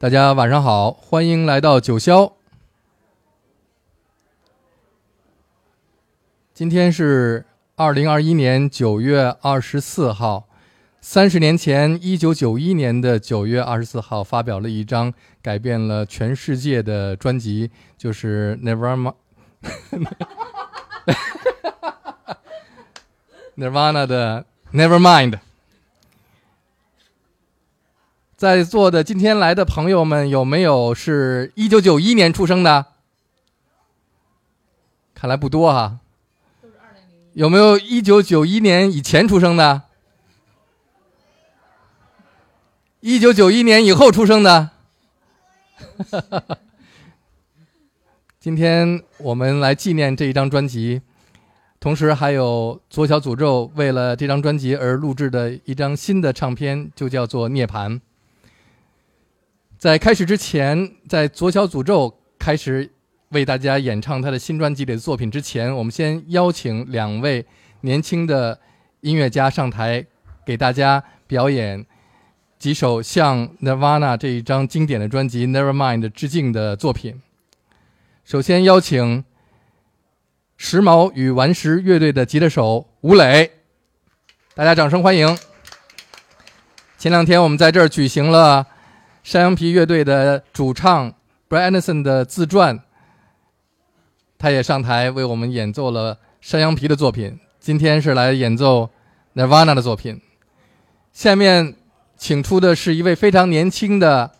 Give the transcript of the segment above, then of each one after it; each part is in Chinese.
大家晚上好，欢迎来到九霄。今天是二零二一年九月二十四号，三十年前，一九九一年的九月二十四号，发表了一张改变了全世界的专辑，就是《Nirvana 》Nirvana 的《Nevermind》。在座的今天来的朋友们，有没有是一九九一年出生的？看来不多哈。有没有一九九一年以前出生的？一九九一年以后出生的？今天我们来纪念这一张专辑，同时还有左小诅咒为了这张专辑而录制的一张新的唱片，就叫做《涅槃》。在开始之前，在左小诅咒开始为大家演唱他的新专辑里的作品之前，我们先邀请两位年轻的音乐家上台，给大家表演几首向 Nirvana 这一张经典的专辑《Nevermind》致敬的作品。首先邀请时髦与顽石乐队的吉他手吴磊，大家掌声欢迎。前两天我们在这儿举行了。山羊皮乐队的主唱 Brian Anderson 的自传，他也上台为我们演奏了山羊皮的作品。今天是来演奏 Nirvana 的作品。下面请出的是一位非常年轻的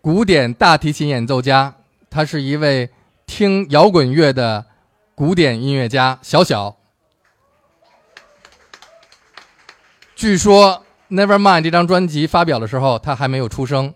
古典大提琴演奏家，他是一位听摇滚乐的古典音乐家小小。据说。Nevermind 这张专辑发表的时候，他还没有出生。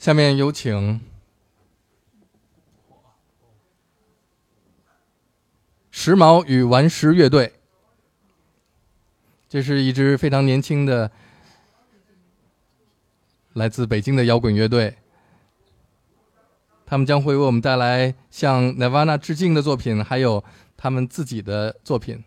下面有请时髦与顽石乐队。这是一支非常年轻的来自北京的摇滚乐队，他们将会为我们带来向 Nirvana 致敬的作品，还有他们自己的作品。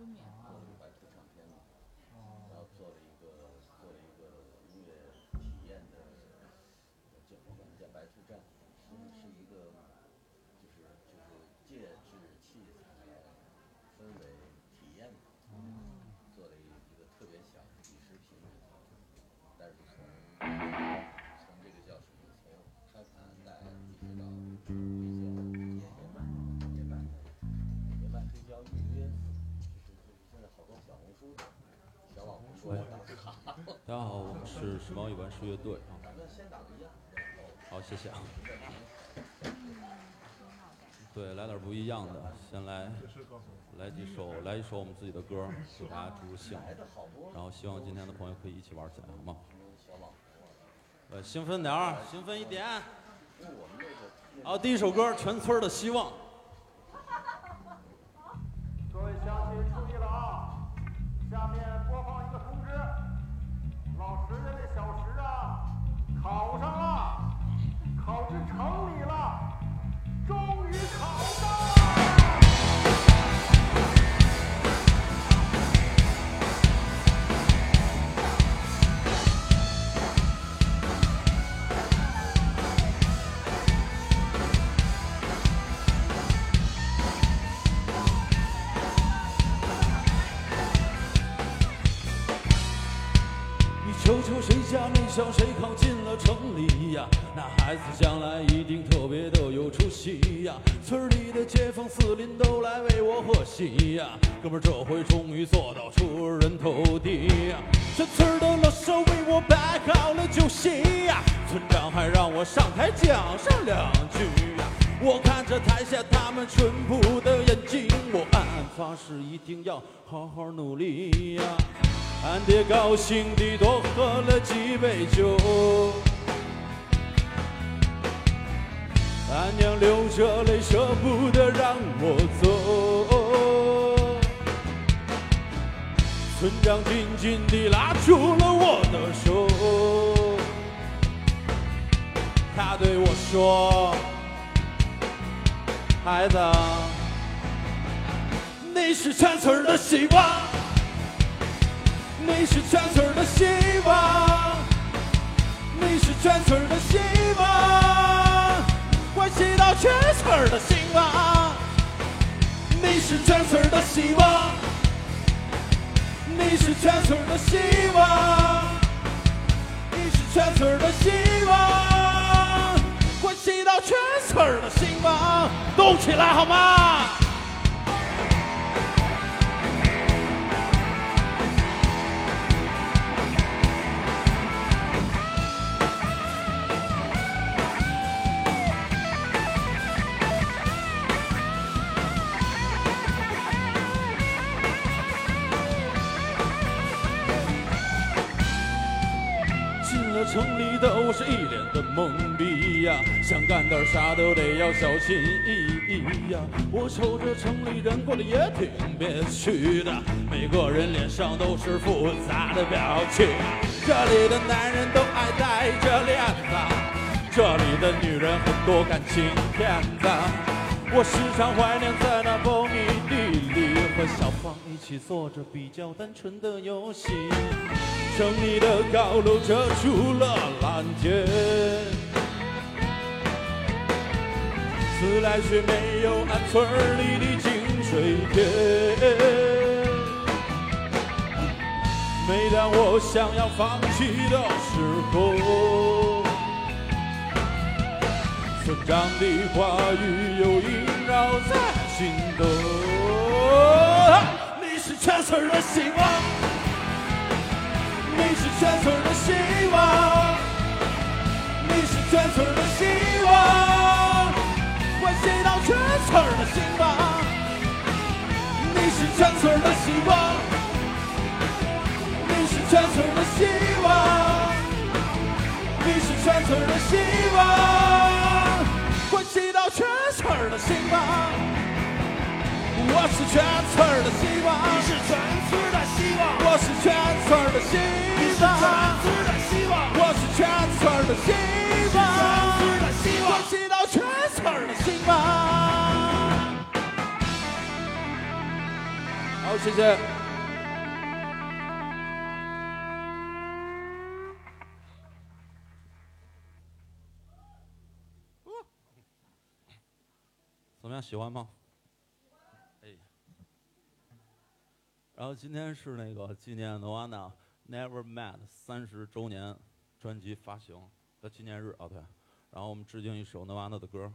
都免了 大家好，我们是时髦与顽石乐队啊。好，谢谢啊。对，来点不一样的，先来来几首，来一首我们自己的歌，给大家助助兴。然后希望今天的朋友可以一起玩起来，好吗？呃，兴奋点儿，兴奋一点。好，第一首歌《全村的希望》。各位乡亲考上了，考进城里了，终于考上了。你瞅瞅谁家那小谁考进了城里呀？那孩子将来一定特别的有出息呀！村里的街坊四邻都来为我贺喜呀！哥们儿这回终于做到出人头地呀！全村的老少为我摆好了酒席呀！村长还让我上台讲上两句呀！我看着台下他们淳朴的眼睛，我暗暗发誓一定要好好努力呀！俺爹高兴地多喝了几杯酒，俺娘流着泪舍不得让我走。村长紧紧地拉住了我的手，他对我说：“孩子，你是全村的希望。”你是全村的希望，你是全村的希望，关系到全村的兴亡。你是全村的希望，你是全村的希望，你是全村的希望，关系到全村的兴亡。动起来好吗？我是一脸的懵逼呀，想干点啥都得要小心翼翼呀。我瞅着城里人过得也挺憋屈的，每个人脸上都是复杂的表情。这里的男人都爱戴着链子，这里的女人很多感情骗子。我时常怀念在那风雨地里和小起做着比较单纯的游戏。城里的高楼遮住了蓝天，自来水没有俺村里的井水甜。每当我想要放弃的时候，村长的话语又萦绕在心头。全村的希望，你是全村的希望，你是全村的希望，关系到全村的兴旺。你是全村的希望，你是全村的希望，你是全村的希望，关系到全村的兴旺。我是全村儿的希望，你是全村儿的希望，我是全村儿的希望你是全。村儿的希望，我是全村儿的希望，全村儿的希望关系到全村儿的兴旺。好，谢谢。怎么样，喜欢吗？然后今天是那个纪念 Nirvana Never Met 三十周年专辑发行的纪念日啊，对。然后我们致敬一首 Nirvana 的歌。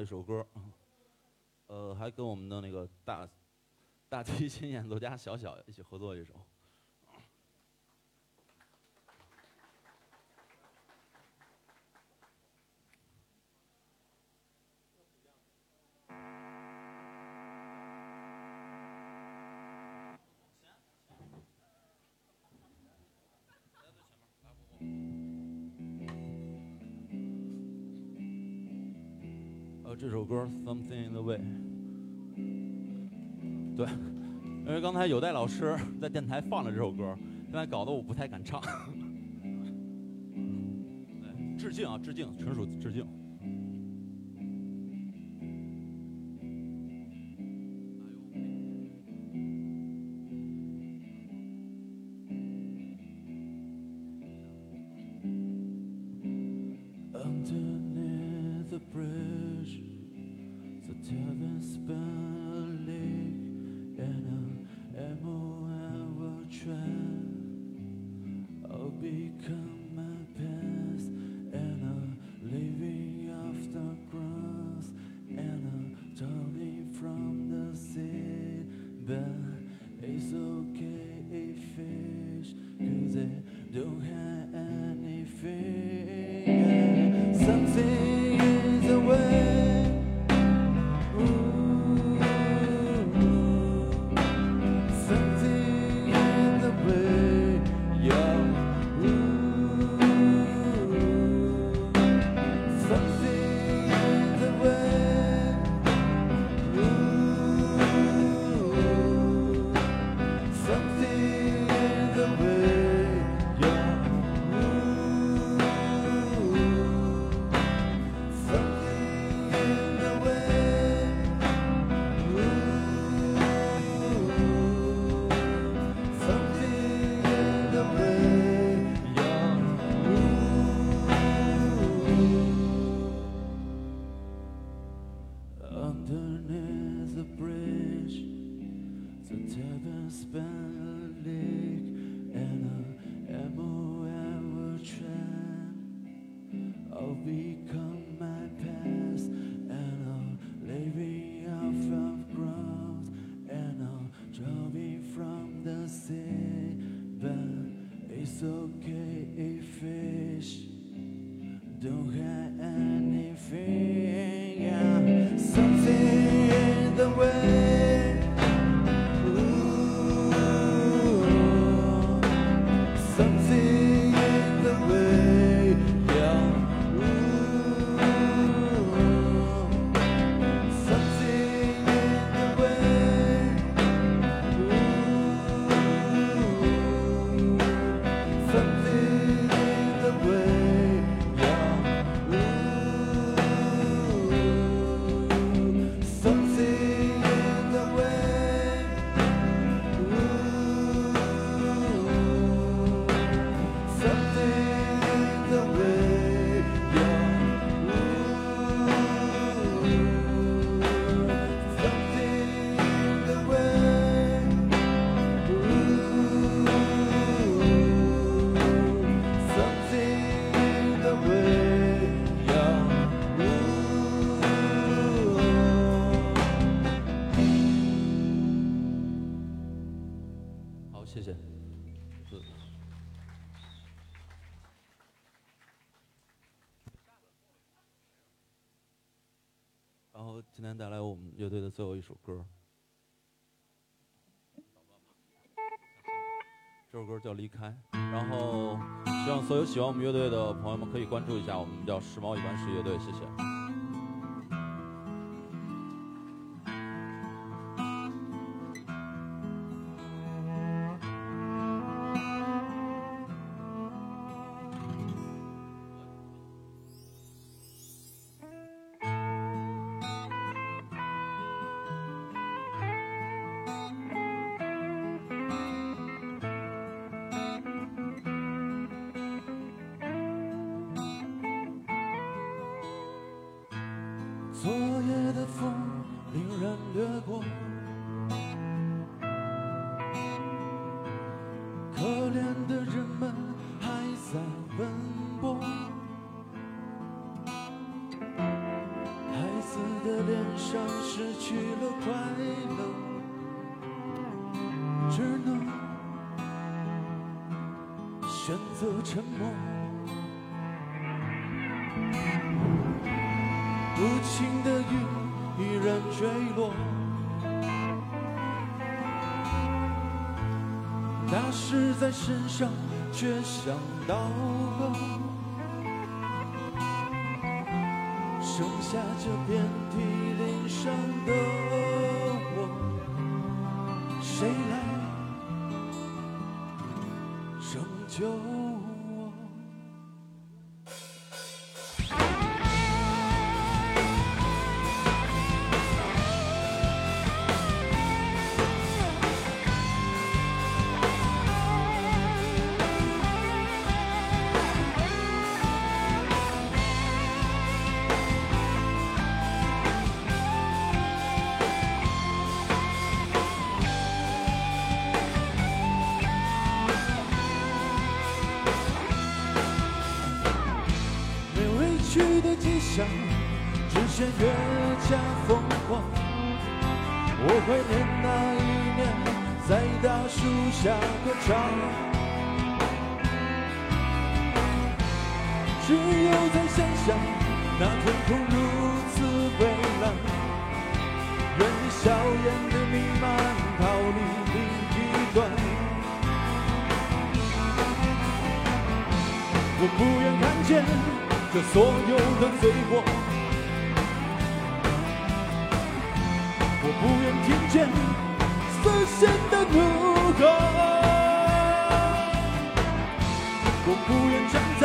一首歌，呃，还跟我们的那个大大提琴演奏家小小一起合作一首。something in the way 对，因为刚才有代老师在电台放了这首歌，现在搞得我不太敢唱。致敬啊，致敬，纯属致敬。become 最后一首歌。这首歌叫离开然后希望所有喜欢我们乐队的朋友们可以关注一下我们叫时髦一般式乐队谢谢。却想到了剩下这遍体鳞伤的我谁来拯救吉祥，只显越加疯狂。我怀念那一年在大树下歌唱，只有在想象那天空如此蔚蓝，愿你笑颜的弥漫逃离另一端。我不愿看见这所有的罪过，我不愿听见死线的怒吼，我不愿站在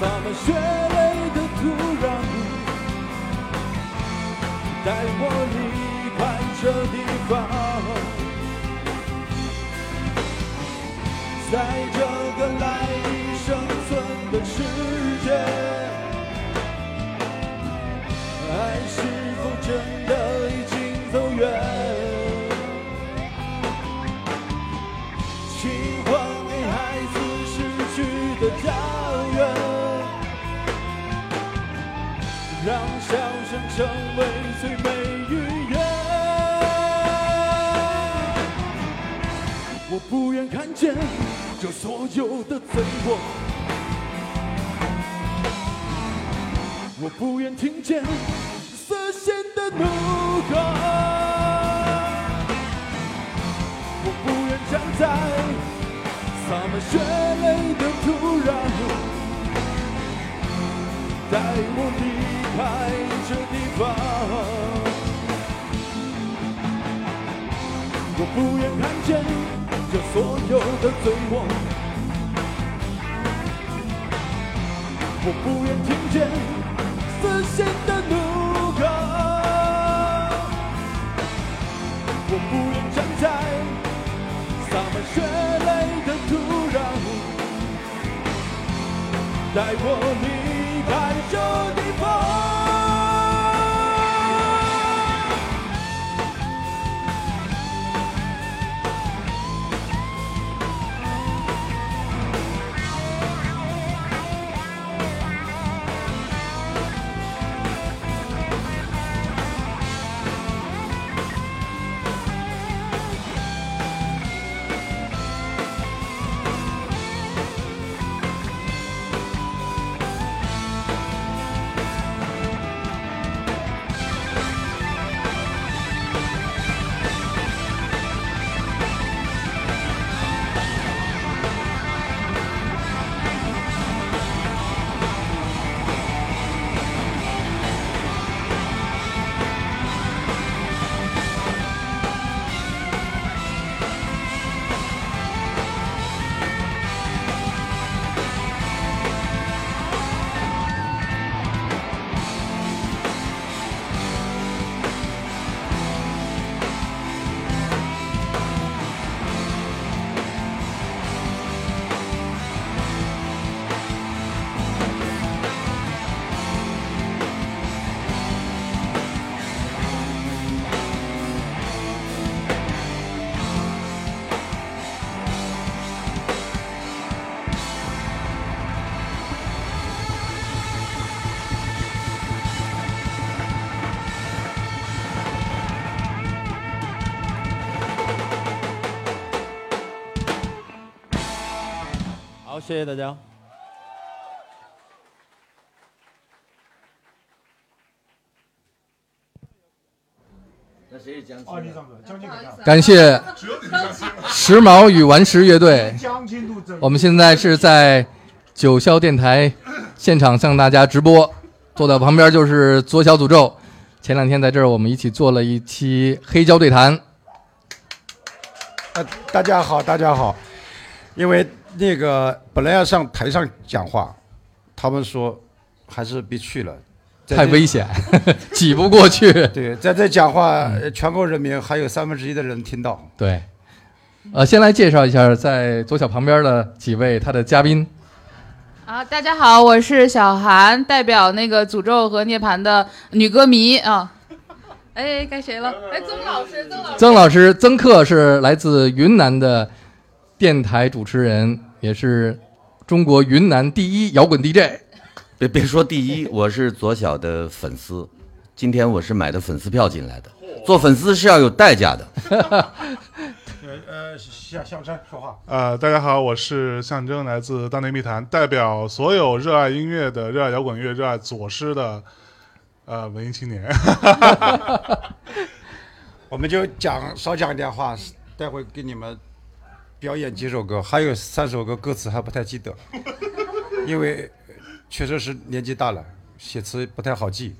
洒满血泪的土壤，带我离开这地方。在这个蓝成为最美语言。我不愿看见这所有的罪过，我不愿听见死心的怒吼，我不愿站在洒满血泪的土壤，带我离开这地方。我不愿看见这所有的罪过，我不愿听见死心的怒吼，我不愿站在洒满血泪的土壤，带我离谢谢大家。感谢。时髦与顽石乐队。我们现在是在九霄电台现场向大家直播坐在旁边就是左小诅咒。前两天在这儿我们一起做了一期黑胶对谈。呃，大家好，大家好。因为那个本来要上台上讲话，他们说还是别去了，太危险，挤不过去。对，在这讲话，呃全国人民还有三分之一的人听到。对，呃，先来介绍一下在左小旁边的几位他的嘉宾。啊，大家好，我是小韩，代表那个诅咒和涅槃的女歌迷啊。哎，该谁了？哎，曾老师，曾老师。曾老师，曾克是来自云南的电台主持人，也是中国云南第一摇滚 DJ。别别说第一，我是左小的粉丝，今天我是买的粉丝票进来的。做粉丝是要有代价的。呃 呃，向向真说话。呃，大家好，我是象征，来自大内密谈，代表所有热爱音乐的、热爱摇滚乐、热爱左师的呃文艺青年。我们就讲少讲一点话，待会给你们表演几首歌，还有三首歌歌词还不太记得，因为确实是年纪大了，写词不太好记，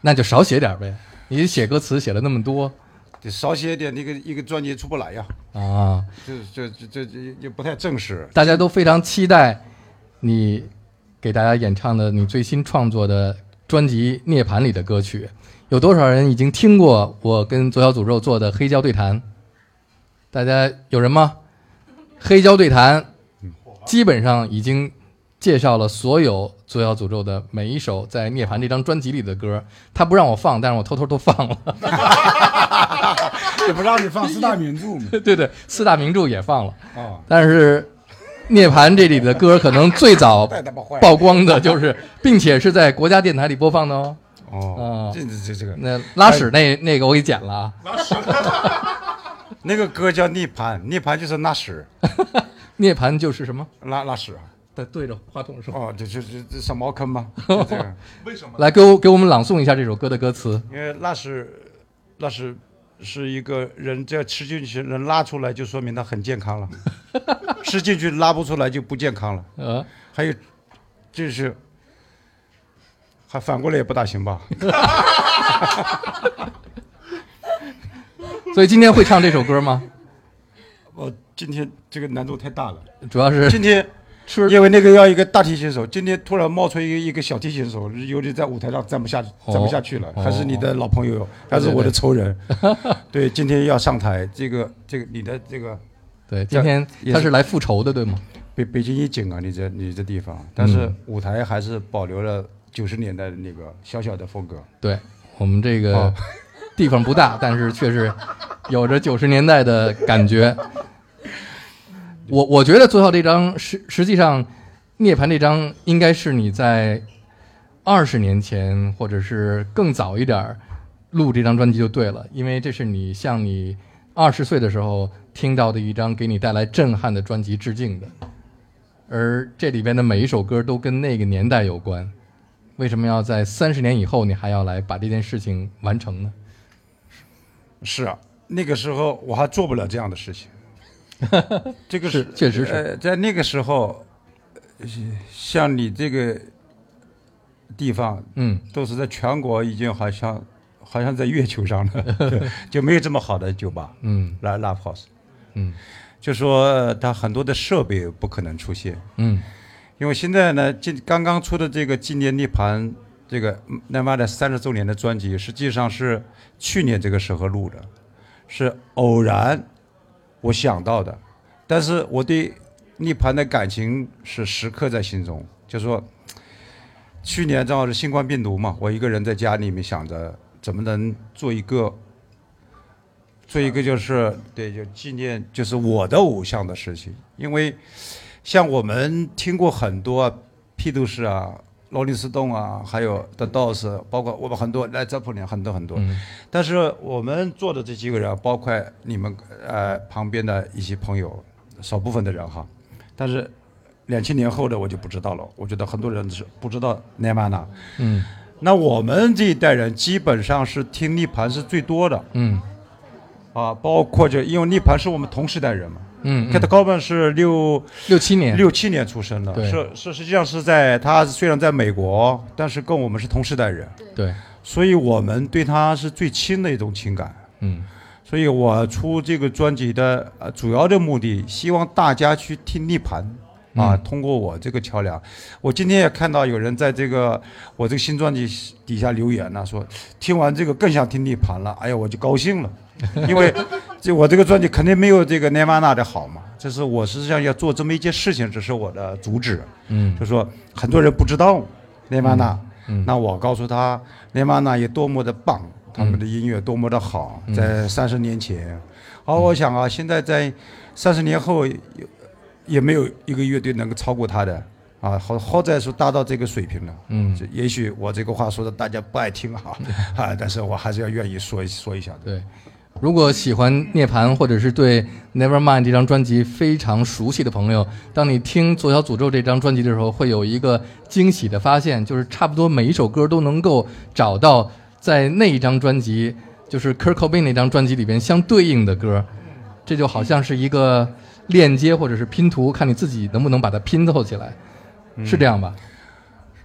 那就少写点呗。你写歌词写了那么多得少写点，那个一个专辑出不来呀，啊，这这这这这也不太正式。大家都非常期待你给大家演唱的你最新创作的专辑《涅槃》里的歌曲。有多少人已经听过我跟左小诅咒做的黑胶对谈？大家有人吗？黑胶对谈基本上已经介绍了所有左小诅咒的每一首在《涅槃》这张专辑里的歌。他不让我放，但是我偷偷都放了。也不让你放四大名著嘛。对对，四大名著也放了。啊，但是《涅槃》这里的歌可能最早。曝光的就是，并且是在国家电台里播放的哦。哦啊，这这这这个那拉屎那那个我给剪了啊。那个歌叫涅槃，涅槃就是拉屎，涅槃就是什么？拉拉屎啊。对对着话筒说。哦，这这这这上茅坑吗？这个，为什么？来给我给我们朗诵一下这首歌的歌词。因为拉屎，拉屎是一个人只要吃进去能拉出来，就说明他很健康了；吃进去拉不出来就不健康了。呃，还有，就是还反过来也不大行吧？所以今天会唱这首歌吗？我今天这个难度太大了。主要是今天是因为那个要一个大提琴手，今天突然冒出一个一个小提琴手，有点在舞台上站不下哦站不下去了，哦还是你的老朋友，还是我的仇人。对，今天要上台，这个这个你的这个对，今天他是来复仇的，对吗？北北京一景啊，你这你这地方，但是嗯舞台还是保留了九十年代的那个小小的风格。对我们这个哦地方不大，但是却是有着九十年代的感觉。我我觉得最后这张实实际上，涅槃这张应该是你在二十年前或者是更早一点儿录这张专辑就对了，因为这是你向你二十岁的时候听到的一张给你带来震撼的专辑致敬的，而这里边的每一首歌都跟那个年代有关。为什么要在三十年以后你还要来把这件事情完成呢？是啊，那个时候我还做不了这样的事情。这个是确实是。呃，在那个时候，呃像你这个地方，嗯，都是在全国已经好像好像在月球上了，对 就没有这么好的酒吧，嗯，live live house，嗯。就说呃它很多的设备不可能出现，嗯。因为现在呢，今刚刚出的这个纪念涅槃这个奈玛的三十周年的专辑，实际上是去年这个时候录的，是偶然我想到的，但是我对涅槃的感情是时刻在心中。就说去年正好是新冠病毒嘛，我一个人在家里面想着怎么能做一个。做一个就是对，就纪念就是我的偶像的事情，因为像我们听过很多披头士啊、罗林斯洞啊，还有 The Doors，包括我们很多来泽普林很多很多。嗯但是我们做的这几个人，包括你们呃旁边的一些朋友，少部分的人哈，但是两千年后的我就不知道了。我觉得很多人是不知道奈玛娜。嗯那我们这一代人基本上是听涅槃是最多的嗯啊，包括就因为涅槃是我们同时代人嘛，嗯 Cat Cobain 是六六七年，六七年出生的，是是实际上是在他虽然在美国，但是跟我们是同时代人，对，所以我们对他是最亲的一种情感。嗯。所以我出这个专辑的呃主要的目的，希望大家去听涅盘啊，嗯。通过我这个桥梁。我今天也看到有人在这个我这个新专辑底下留言呢、说听完这个更想听涅盘了。哎呀，我就高兴了，因为这我这个专辑肯定没有这个 Nirvana 的好嘛。这是我实际上要做这么一件事情，这是我的主旨。嗯就说很多人不知道 Nirvana，、嗯那我告诉他 Nirvana 有多么的棒，他们的音乐多么的好，嗯在三十年前，而我想啊，现在在三十年后也也没有一个乐队能够超过他的啊，好好在是达到这个水平了。嗯这也许我这个话说的大家不爱听哈，啊，但是我还是要愿意说一说一下的。对。如果喜欢涅槃，或者是对 Nevermind 这张专辑非常熟悉的朋友，当你听《左小诅咒》这张专辑的时候，会有一个惊喜的发现，就是差不多每一首歌都能够找到在那一张专辑，就是 Kurt Cobain 那张专辑里边相对应的歌，这就好像是一个链接或者是拼图，看你自己能不能把它拼凑起来，是这样吧？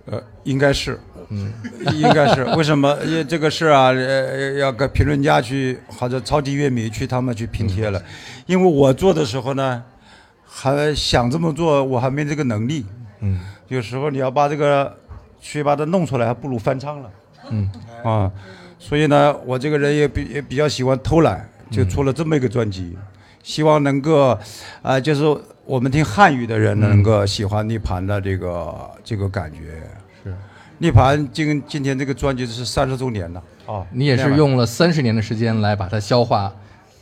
呃，应该是，嗯，应该是。为什么？因为这个事啊，呃，要跟评论家去或者超级乐迷去他们去拼贴了。因为我做的时候呢，还想这么做，我还没这个能力。嗯有时候你要把这个去把它弄出来，还不如翻唱了。嗯啊，所以呢，我这个人也比也比较喜欢偷懒，就出了这么一个专辑，希望能够，啊、就是我们听汉语的人能够喜欢涅槃的这个这个感觉。是，涅槃今今天这个专辑是三十周年了哦，你也是用了三十年的时间来把它消化，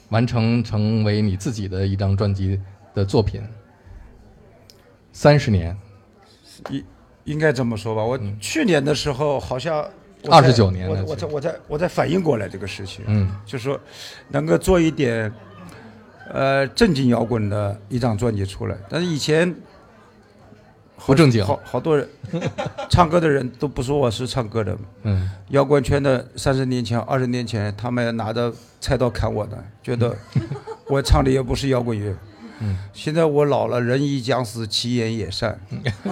完成成为你自己的一张专辑的作品。三十年，应应该这么说吧。我去年的时候好像二十九年我了我在我在我在反应过来这个事情。嗯就说能够做一点呃正经摇滚的一张专辑出来，但是以前不正经好好多人唱歌的人都不说我是唱歌的，嗯。摇滚圈的三十年前、二十年前，他们拿着菜刀砍我的，觉得 我唱的也不是摇滚乐。嗯。现在我老了，人已将死，其言也善，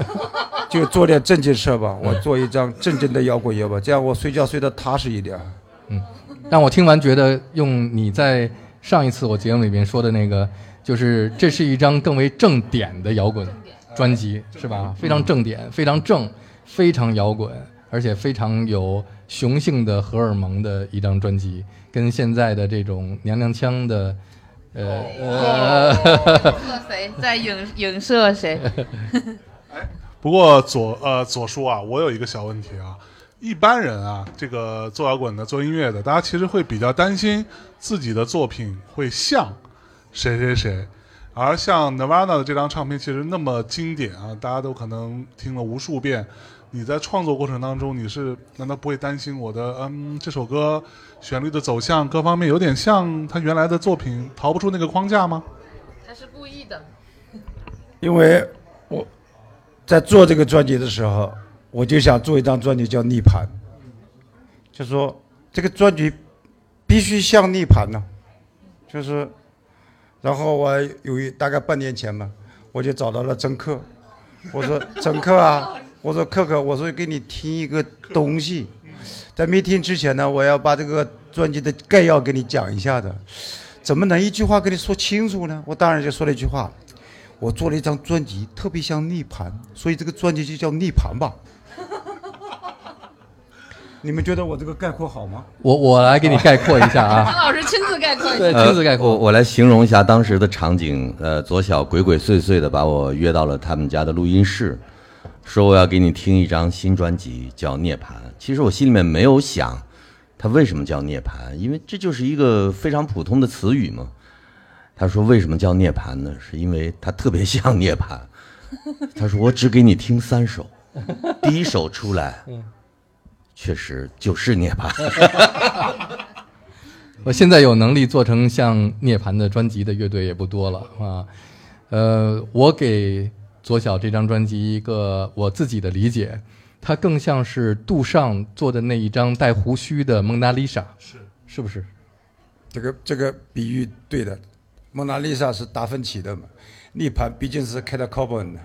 就做点正经事儿吧。我做一张正经的摇滚乐吧，这样我睡觉睡得踏实一点。嗯，让我听完觉得用你在上一次我节目里面说的那个，就是这是一张更为正点的摇滚专辑，是吧？非常正点，非常正，非常摇滚，而且非常有雄性的荷尔蒙的一张专辑，跟现在的这种娘娘腔的，呃呃，谁在影影射谁？不过左呃左叔啊，我有一个小问题啊，一般人啊，这个做摇滚的、做音乐的，大家其实会比较担心自己的作品会像谁谁谁，而像 Nirvana 的这张唱片其实那么经典啊，大家都可能听了无数遍。你在创作过程当中，你是难道不会担心我的嗯这首歌旋律的走向各方面有点像他原来的作品，逃不出那个框架吗？他是故意的。因为我在做这个专辑的时候，我就想做一张专辑叫《逆盘》，就说这个专辑必须像逆盘呢，就是，然后我有一大概半年前吧，我就找到了曾克，我说 曾克啊，我说克克，我说给你听一个东西，在没听之前呢，我要把这个专辑的概要给你讲一下的，怎么能一句话跟你说清楚呢？我当然就说了一句话。我做了一张专辑，特别像逆盘，所以这个专辑就叫逆盘吧。你们觉得我这个概括好吗？我我来给你概括一下啊，张老师亲自概括一下。对，呃亲自概括。我我来形容一下当时的场景。呃，左小鬼鬼祟祟的把我约到了他们家的录音室，说我要给你听一张新专辑，叫《涅槃》。其实我心里面没有想，它为什么叫涅槃，因为这就是一个非常普通的词语嘛。他说为什么叫涅槃呢？是因为它特别像涅槃。他说我只给你听三首，第一首出来，确实就是涅槃。我现在有能力做成像涅槃的专辑的乐队也不多了啊。呃，我给左小这张专辑一个我自己的理解，它更像是杜尚做的那一张带胡须的蒙娜丽莎，是是不是？这个这个比喻对的，蒙娜丽莎是达芬奇的嘛，涅槃毕竟是开的 c o b o n 的。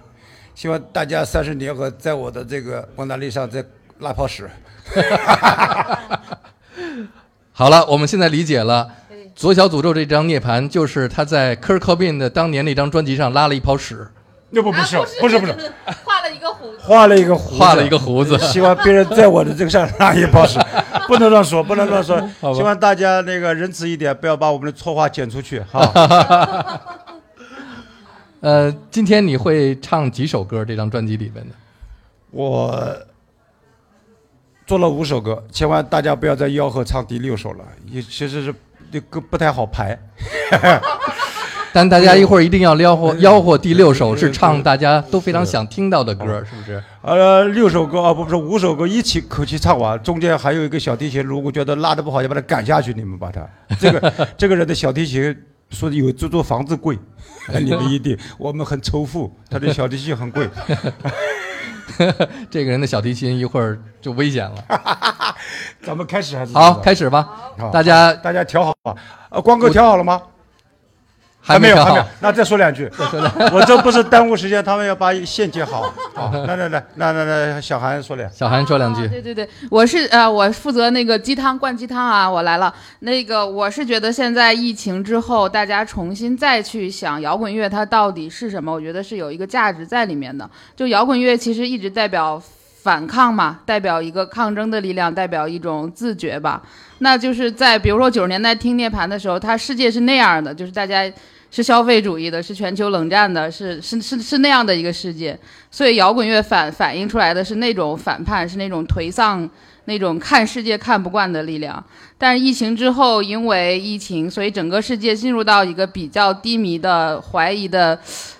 希望大家三十年后在我的这个蒙娜丽莎再拉泡屎。好了，我们现在理解了，《左小诅咒》这张涅槃就是他在 Kurt Cobain 的当年那张专辑上拉了一泡屎，那不不是不是不是，画了一个胡子。画了一个胡子，画了一个胡子。希望别人在我的这个上拉一泡屎，不能乱说，不能乱说。希望大家那个仁慈一点，不要把我们的错话剪出去哈。呃，今天你会唱几首歌？这张专辑里面的？我做了五首歌，千万大家不要再吆喝唱第六首了，也其实是这歌不太好排。但大家一会儿一定要吆喝吆喝第六首是唱大家都非常想听到的歌，是不是？呃，六首歌啊，不是五首歌一起口气唱完，中间还有一个小提琴，如果觉得拉的不好，就把它赶下去。你们把它这个 这个人的小提琴说有这座房子贵，你们一定我们很仇富，他的小提琴很贵。这个人的小提琴一会儿就危险了。咱们开始还是好开始吧？大家大家调好吧？呃，光哥调好了吗？还没有，还没有。那 再说两句。我这不是耽误时间，他们要把线接好。好，来来来，那那那小韩说两。小韩说两句。对对对，我是呃，我负责那个鸡汤灌鸡汤啊，我来了。那个我是觉得现在疫情之后，大家重新再去想摇滚乐它到底是什么，我觉得是有一个价值在里面的。就摇滚乐其实一直代表反抗嘛，代表一个抗争的力量，代表一种自觉吧。那就是在比如说九十年代听涅槃的时候，它世界是那样的，就是大家。是消费主义的，是全球冷战的，是是是是那样的一个世界，所以摇滚乐反反映出来的是那种反叛，是那种颓丧，那种看世界看不惯的力量。但是疫情之后，因为疫情，所以整个世界进入到一个比较低迷的、怀疑的。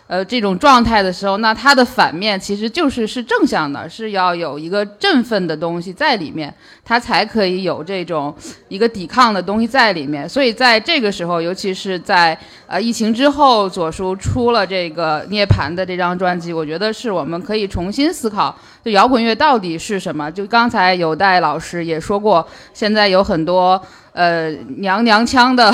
呃，这种状态的时候，那它的反面其实就是是正向的，是要有一个振奋的东西在里面，它才可以有这种一个抵抗的东西在里面。所以在这个时候，尤其是在呃疫情之后，左叔出了这个《涅槃》的这张专辑，我觉得是我们可以重新思考，就摇滚乐到底是什么。就刚才有戴老师也说过，现在有很多。呃，娘娘腔的，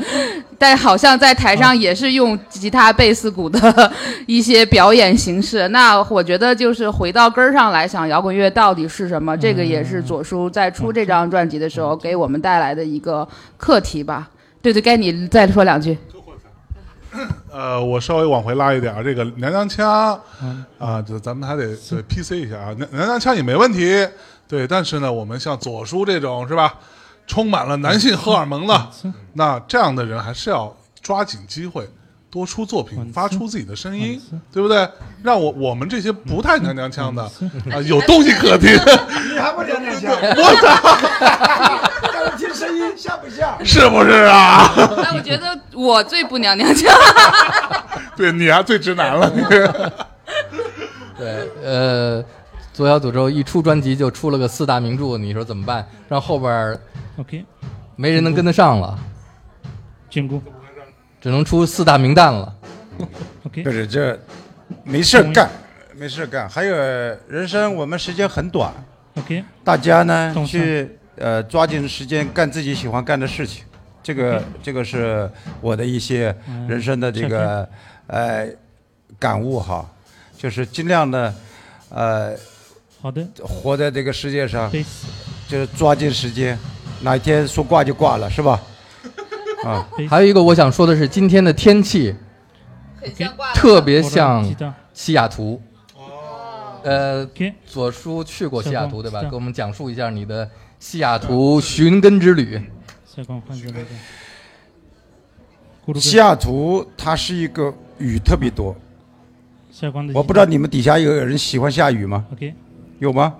但好像在台上也是用吉他、贝斯、鼓的一些表演形式。那我觉得就是回到根儿上来想，摇滚乐到底是什么？这个也是左叔在出这张专辑的时候给我们带来的一个课题吧。对对，该你再说两句。呃，我稍微往回拉一点儿，这个娘娘腔啊，就咱们还得对 PC 一下啊，娘娘娘腔也没问题。对，但是呢，我们像左叔这种是吧？充满了男性荷尔蒙的，那这样的人还是要抓紧机会，多出作品，发出自己的声音，对不对？让我我们这些不太娘娘腔的啊，有东西可听。你还不娘娘腔？我操！让我听声音像不像？是不是啊？哎，我觉得我最不娘娘腔。对你啊，最直男了。对，呃。左小诅咒一出专辑就出了个四大名著，你说怎么办？让后边 OK，没人能跟得上了，进攻，只能出四大名旦了。OK，不是这没事干，没事干。还有人生，我们时间很短。OK，大家呢去呃抓紧时间干自己喜欢干的事情，这个这个是我的一些人生的这个呃感悟哈，就是尽量的呃。好的，活在这个世界上，就是抓紧时间，哪一天说挂就挂了，是吧？啊，还有一个我想说的是，今天的天气特别像西雅图。呃，左叔去过西雅图对吧？给我们讲述一下你的西雅图寻根之旅。西雅图它是一个雨特别多，我不知道你们底下有人喜欢下雨吗？有吗？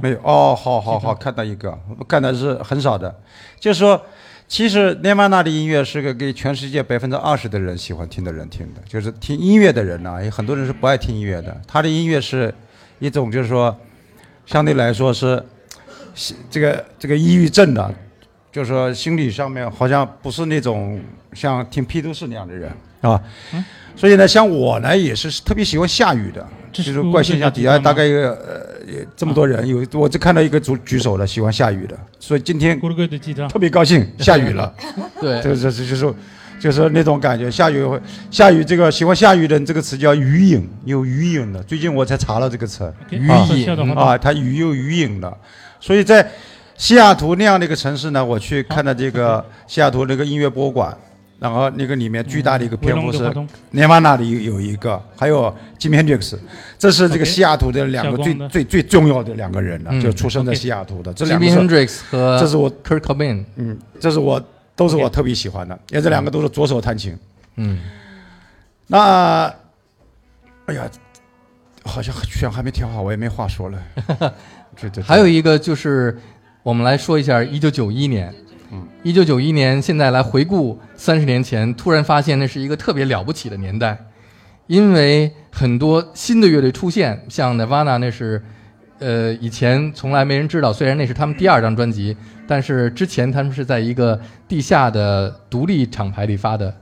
没有哦，好好好，看到一个，看的是很少的。就是说，其实涅曼纳的音乐是个给全世界百分之二十的人喜欢听的人听的，就是听音乐的人呢，有很多人是不爱听音乐的。他的音乐是一种，就是说，相对来说是这个这个抑郁症的，就是说心理上面好像不是那种像听披头士那样的人，是吧？所以呢，像我呢，也是特别喜欢下雨的。这是怪现象底下大概有呃这么多人，有我只看到一个举举手的喜欢下雨的，所以今天特别高兴下雨了。对，这这这就是就是那种感觉。下雨会下雨，这个喜欢下雨的，这个词叫雨影，有雨影的。最近我才查了这个词，余啊影啊，它雨有雨影的。所以在西雅图那样的一个城市呢，我去看了这个西雅图那个音乐博物馆，然后那个里面巨大的一个篇幅是威龙的活动 Nirvana 的有有一个，还有 Jimi Hendrix，这是这个西雅图的两个最最最重要的两个人了，嗯就出生在西雅图的这两个这是我 Kurt Cobain，嗯，这是我都是我特别喜欢的，因为这两个都是左手弹琴。嗯，那，哎呀，好像选还没挑好，我也没话说了。对对对。还有一个就是，我们来说一下一九九一年。一九九一年，现在来回顾三十年前，突然发现那是一个特别了不起的年代，因为很多新的乐队出现，像 Nirvana 那是，呃，以前从来没人知道，虽然那是他们第二张专辑，但是之前他们是在一个地下的独立厂牌里发的，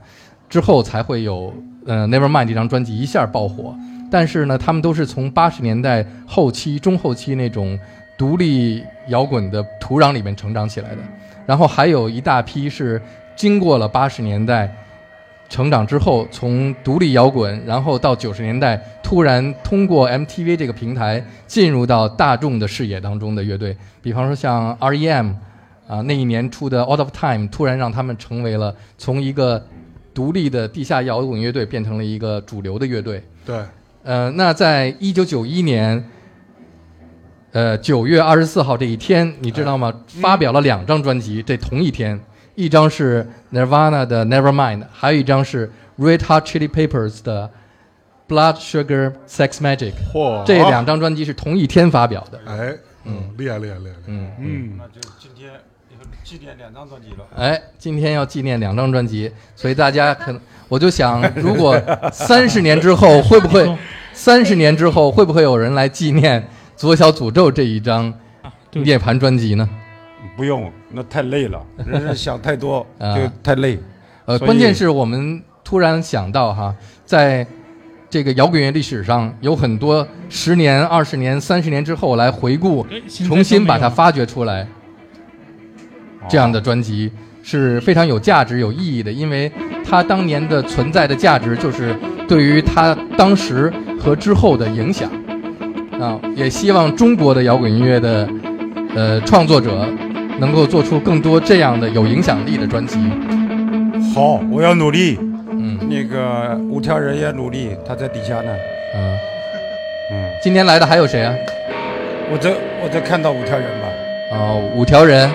之后才会有呃 Nevermind 这张专辑一下爆火。但是呢，他们都是从八十年代后期、中后期那种独立摇滚的土壤里面成长起来的。然后还有一大批是经过了八十年代成长之后，从独立摇滚，然后到九十年代突然通过 MTV 这个平台进入到大众的视野当中的乐队，比方说像 REM，啊那一年出的 Out of Time，突然让他们成为了从一个独立的地下摇滚乐队变成了一个主流的乐队。对，呃，那在一九九一年，呃九月二十四号这一天，你知道吗？发表了两张专辑，这同一天，一张是 Nirvana 的 Nevermind，还有一张是 Red Hot Chili Peppers 的 Blood Sugar Sex Magic。嚯，这两张专辑是同一天发表的。哎，嗯，厉害厉害厉害，嗯嗯，那就今天纪念两张专辑了。哎，今天要纪念两张专辑，所以大家可能 我就想，如果三十年之后会不会，三十年之后会不会有人来纪念《左小诅咒》这一张涅槃专辑呢？不用，那太累了，人是想太多啊。就太累。呃，关键是我们突然想到哈，在这个摇滚乐历史上，有很多十年、二十年、三十年之后来回顾，重新把它发掘出来，这样的专辑是非常有价值、有意义的，因为它当年的存在的价值就是对于它当时和之后的影响啊，也希望中国的摇滚音乐的呃创作者能够做出更多这样的有影响力的专辑。好，我要努力。嗯那个五条人也努力，他在底下呢。嗯，嗯，今天来的还有谁啊？我这我这看到五条人吧。哦，五条人。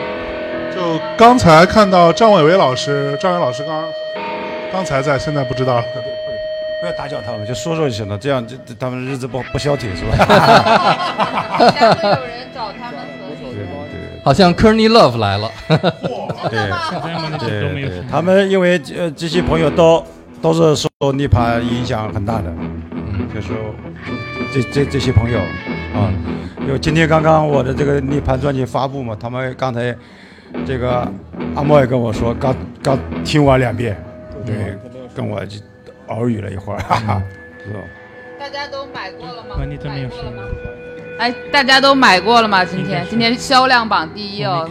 就刚才看到张伟伟老师，张伟老师刚刚才在，现在不知道。不要打搅他们，就说说就行了，这样就他们日子不不消停是吧？下次有人找他们合对对好像 Courtney Love 来了。对像这样的对对都没有什，么他们因为呃这些朋友都都是受涅槃影响很大的，嗯。就说这这这些朋友啊，因为今天刚刚我的这个涅槃专辑发布嘛，他们刚才这个阿莫也跟我说，刚刚听完两遍，对，跟我就耳语了一会儿，哈哈，是吧？大家都买过了吗？关你真没有事吗？哎，大家都买过了吗？今天今天销量榜第一哦，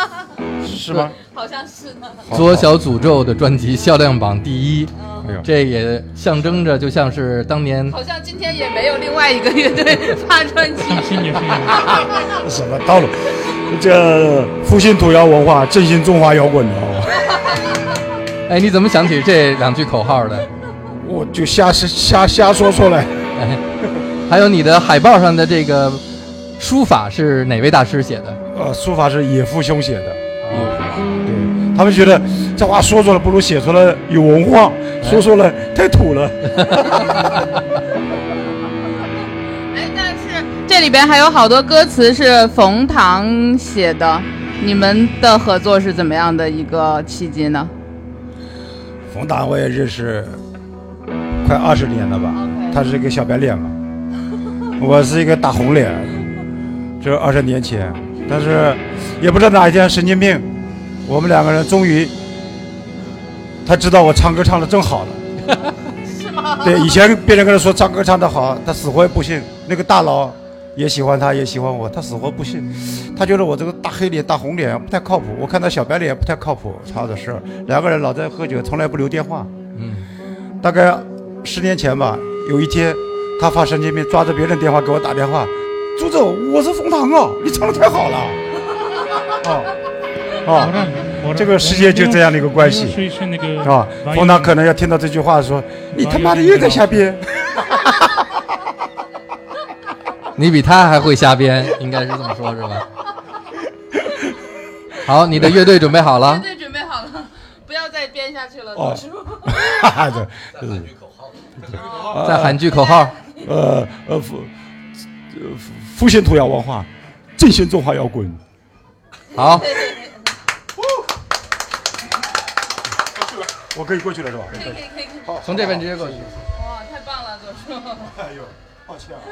是吗？好像是呢。左小诅咒的专辑销量榜第一，哎呦，这也象征着就像是当年好像今天也没有另外一个乐队发专辑。什么道路？这复兴土窑文化，振兴中华摇滚的哦。哎，你怎么想起这两句口号的？我就瞎瞎瞎说出来。哎，还有你的海报上的这个书法是哪位大师写的？呃，书法是野夫兄写的。对，他们觉得这话说出来不如写出来有文化，说出来太土了。哎，但是这里边还有好多歌词是冯唐写的，你们的合作是怎么样的一个契机呢？冯唐我也认识快二十年了吧，他是一个小白脸嘛，我是一个大红脸，这二十年前，但是也不知道哪一天神经病，我们两个人终于，他知道我唱歌唱的真好了。是吗？对，以前别人跟他说唱歌唱得好，他死活也不信。那个大佬也喜欢他，也喜欢我，他死活不信。他觉得我这个大黑脸大红脸不太靠谱，我看他小白脸不太靠谱，差的是两个人老在喝酒，从来不留电话。嗯，大概十年前吧，有一天他发神经病，抓着别人电话给我打电话，朱总，我是冯唐啊，你唱的太好了。哦哦，这个世界就这样的一个关系啊。冯唐可能要听到这句话说，你他妈的又在瞎编。你比他还会瞎编，应该是这么说，是吧？好，你的乐队准备好了？乐队准备好了，不要再编下去了，哦师傅。对，对 再喊句口号。呃呃，复呃复复兴土窑文化，振兴中华摇滚。好，我可以过去了是吧？可以可以可以可以。从这边直接过去。哇，太棒了，左叔。哎呦，抱歉啊。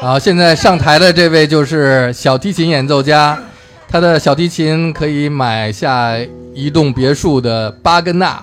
好，现在上台的这位就是小提琴演奏家，他的小提琴可以买下一栋别墅的巴根纳。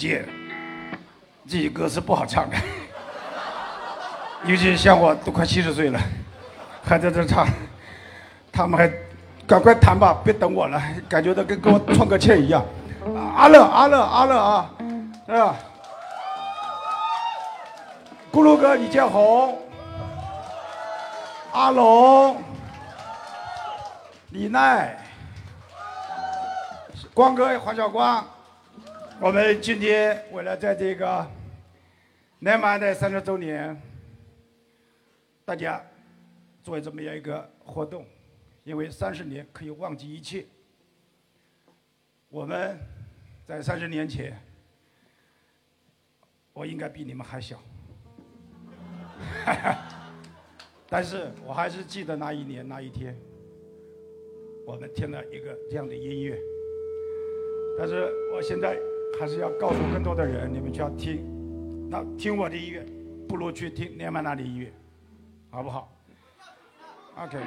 可见这些歌是不好唱的，尤其像我都快七十岁了，还在这唱，他们还赶快弹吧，别等我了，感觉到跟跟我创个歉一样。阿乐阿乐阿乐啊，是吧？咕噜哥李建宏，阿龙，李奈，光哥黄晓光。我们今天为了在这个南马的三十周年，大家做这么样一个活动，因为三十年可以忘记一切。我们在三十年前，我应该比你们还小，但是我还是记得那一年那一天，我们听了一个这样的音乐。但是我现在还是要告诉更多的人，你们就要听，那听我的音乐，不如去听连曼娜的音乐，好不好？OK。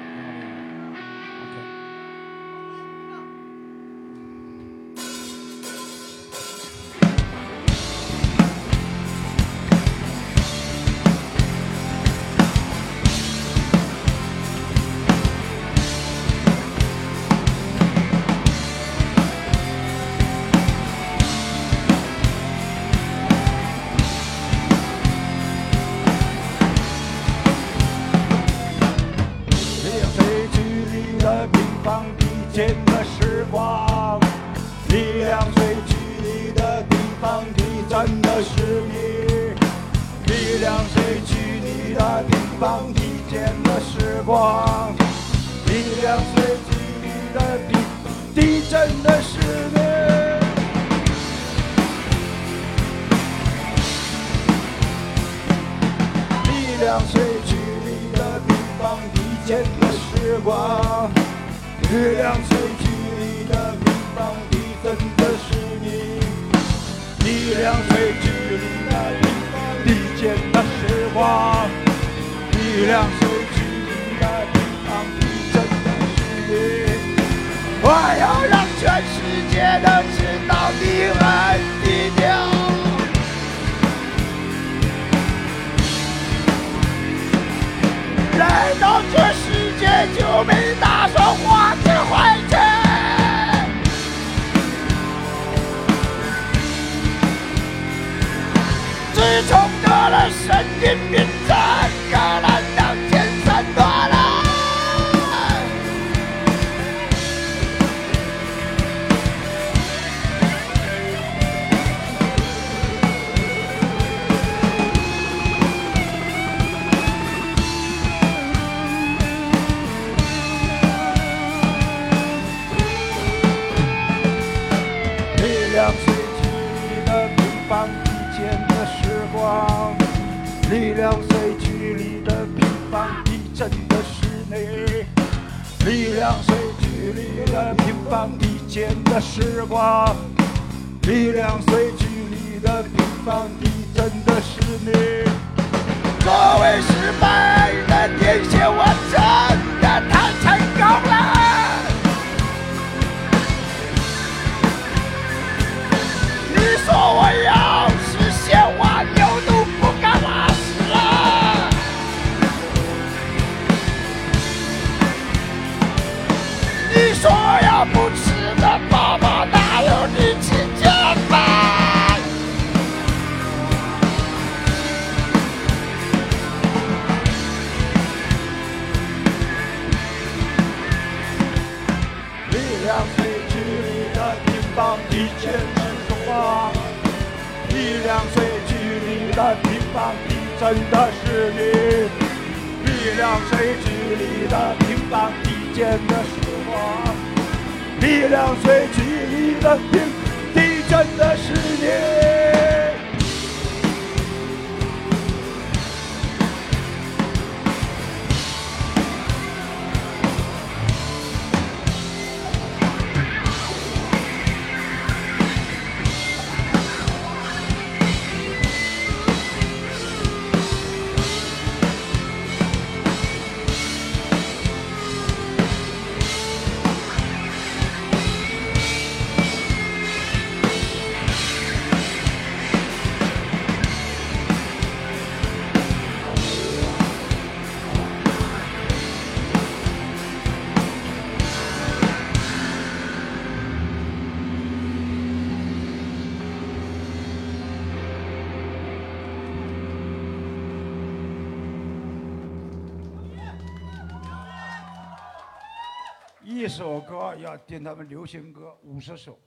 首歌要听他们流行歌五十首。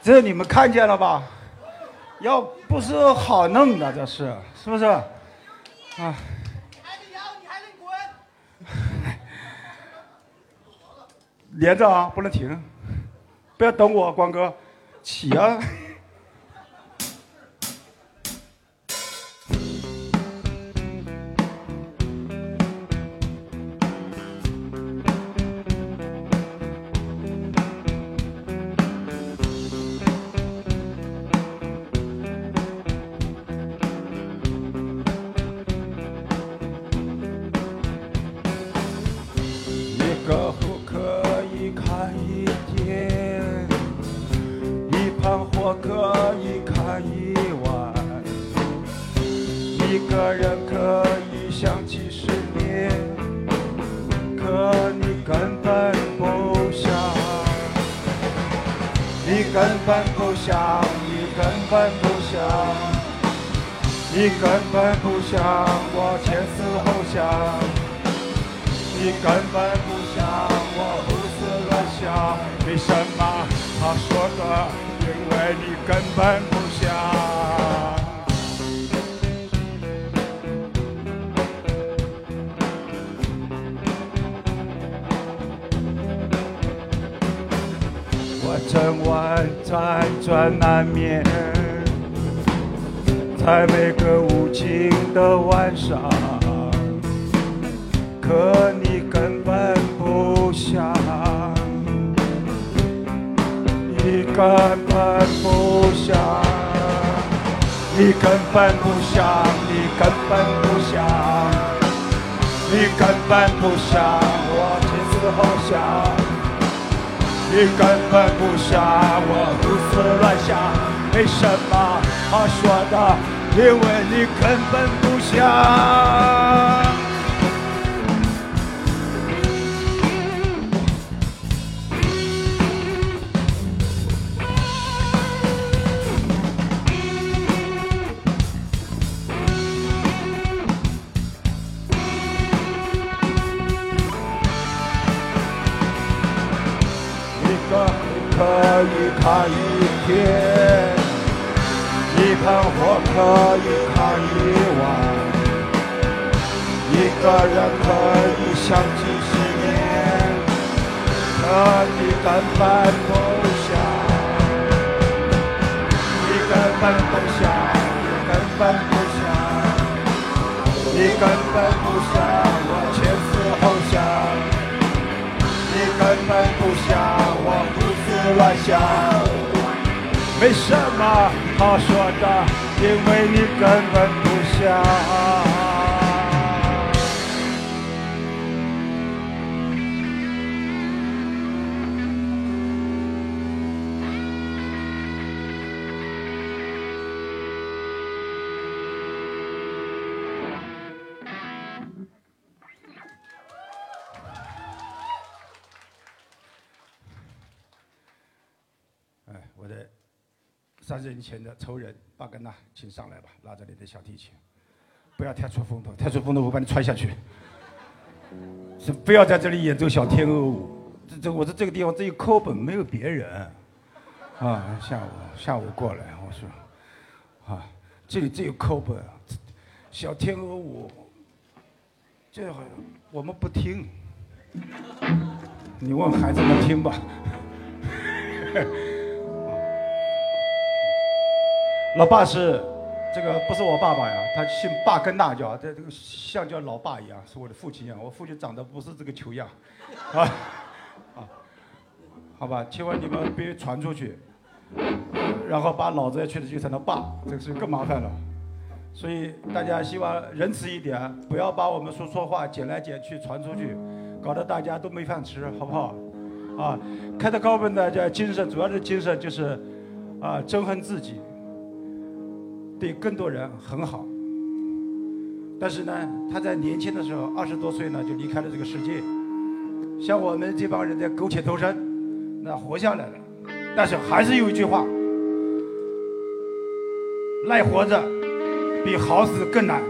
这你们看见了吧？要不是好弄的这是。是不是？啊。你还得摇你还得滚连着啊不能停。不要等我光哥。起啊。三人前的仇人巴根纳，请上来吧，拉着你的小提琴，不要太出风头，太出风头我把你踹下去。是不要在这里演奏小天鹅舞，这这我在这个地方只有课本，没有别人。啊，下午下午过来，我说，啊，这里只有课本，小天鹅舞，这好像我们不听，你问孩子们听吧。老爸是这个不是我爸爸呀，他姓巴根纳叫，这这个像叫老爸一样，是我的父亲一样。我父亲长得不是这个球样，啊啊，好吧，千万你们别传出去，然后把老子也去的就成了爸，这个是更麻烦了。所以大家希望仁慈一点，不要把我们说错话剪来剪去传出去，搞得大家都没饭吃，好不好？啊，开的高分的叫精神，主要的精神就是啊，憎恨自己，对更多人很好。但是呢，他在年轻的时候，二十多岁呢就离开了这个世界。像我们这帮人在苟且偷生，那活下来了，但是还是有一句话：赖活着比好死更难。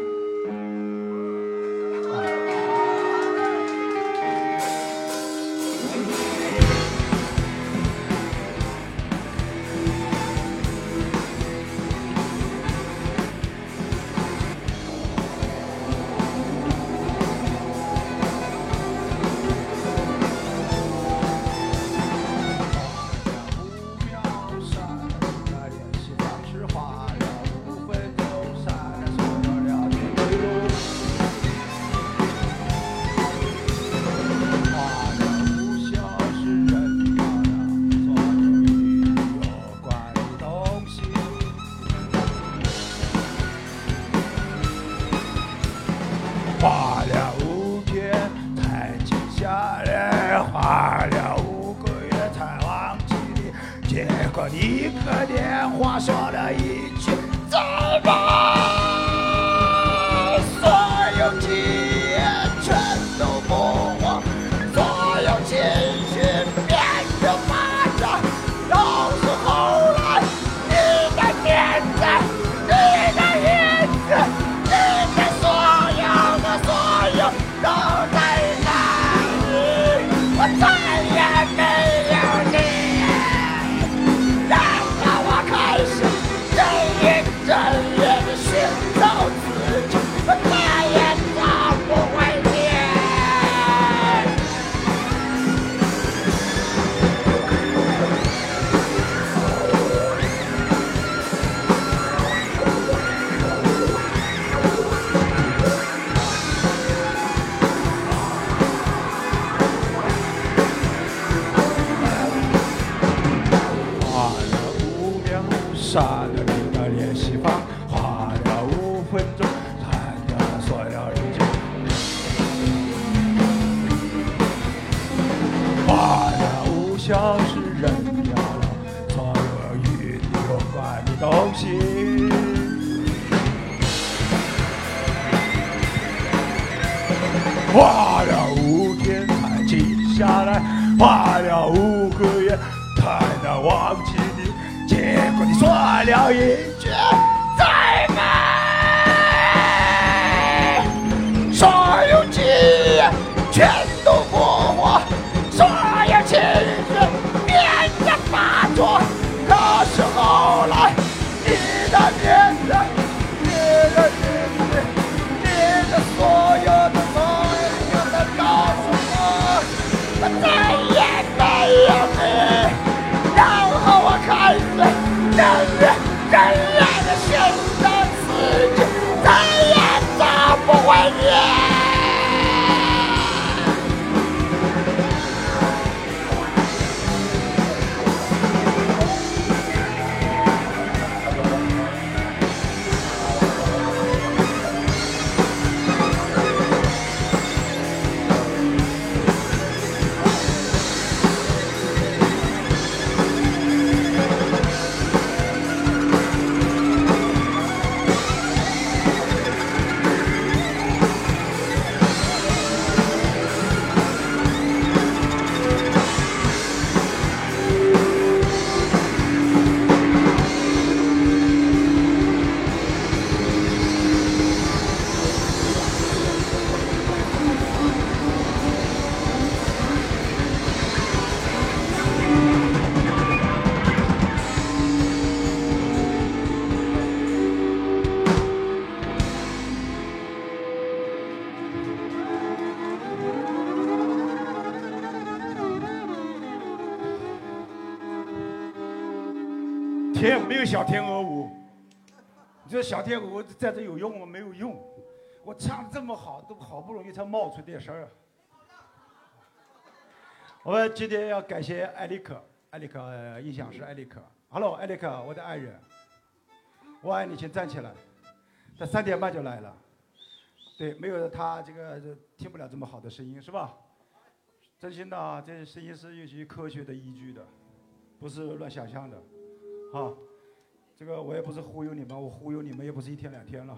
花了五天才静下来，花了五个月才能忘记你，结果你说了一句再美，所有记忆全小天鹅舞，你说小天鹅在这有用吗？没有用。我唱这么好，都好不容易才冒出点声儿。我们今天要感谢艾利克，艾利克音响师艾利克。Hello，艾利克，我的爱人，我爱你，请站起来。他三点半就来了，对，没有他这个听不了这么好的声音，是吧？真心的啊，这声音是有些科学的依据的，不是乱想象的。啊，这个我也不是忽悠你们，我忽悠你们也不是一天两天了，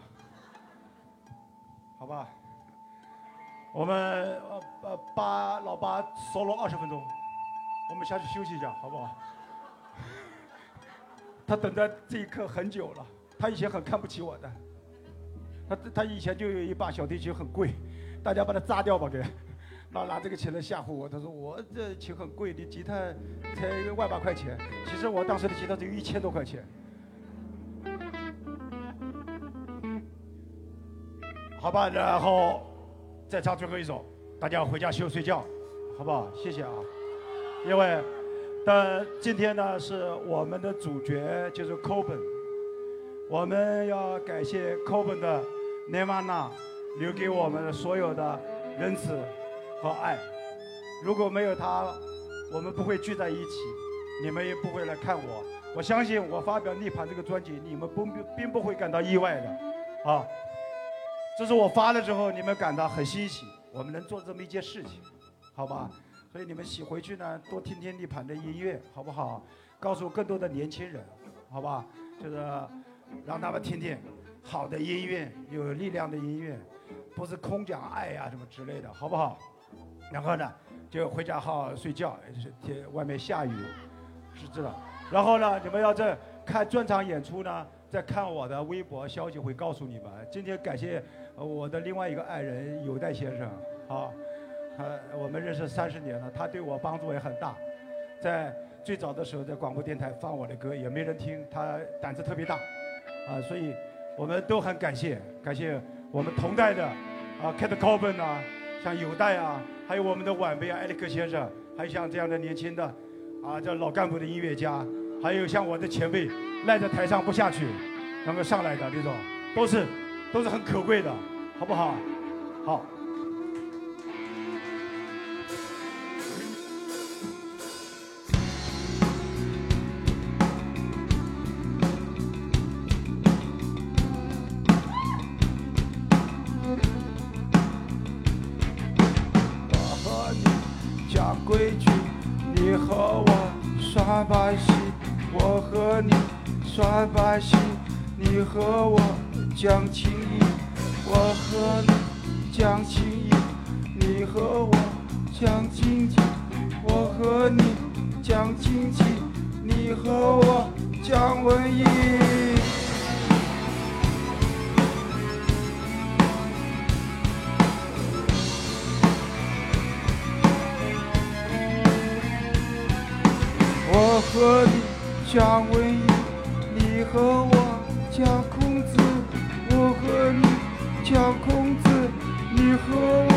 好吧？我们呃呃八老八 solo 二十分钟，我们下去休息一下，好不好？他等待这一刻很久了，他以前很看不起我的，他他以前就有一把小提琴很贵，大家把它砸掉吧给。拿拿这个钱来吓唬我，他说我这琴很贵，你吉他才万把块钱，其实我当时的吉他只有一千多块钱。好吧，然后再唱最后一首，大家回家休睡觉，好不好？谢谢啊，因为但今天呢是我们的主角就是 Coben，我们要感谢 Coben 的内瓦纳留给我们的所有的仁慈。和爱，如果没有他，我们不会聚在一起，你们也不会来看我。我相信我发表《逆盘》这个专辑，你们不并不会感到意外的，啊，这是我发了之后，你们感到很欣喜，我们能做这么一件事情，好吧？所以你们喜回去呢，多听听逆盘的音乐，好不好？告诉更多的年轻人，好吧？就是让他们听听好的音乐，有力量的音乐，不是空讲爱呀什么之类的，好不好？然后呢，就回家好好睡觉。是天外面下雨，是知道。然后呢，你们要在看专场演出呢，在看我的微博消息会告诉你们。今天感谢我的另外一个爱人有代先生，啊，他我们认识三十年了，他对我帮助也很大。在最早的时候，在广播电台放我的歌也没人听，他胆子特别大，啊，所以我们都很感谢，感谢我们同代的啊，Kate Coben 啊，像有代啊。还有我们的晚辈啊，艾利克先生，还有像这样的年轻的，啊，这老干部的音乐家，还有像我的前辈，赖在台上不下去，能够上来的李总，都是，都是很可贵的，好不好？好。我和你讲规矩，你和我耍把戏，我和你算把戏，你和我讲情义，我和你讲情义，你和我讲经济，我和你讲经济，你和我讲文艺。我和你讲文艺，你和我讲，讲孔子，你和我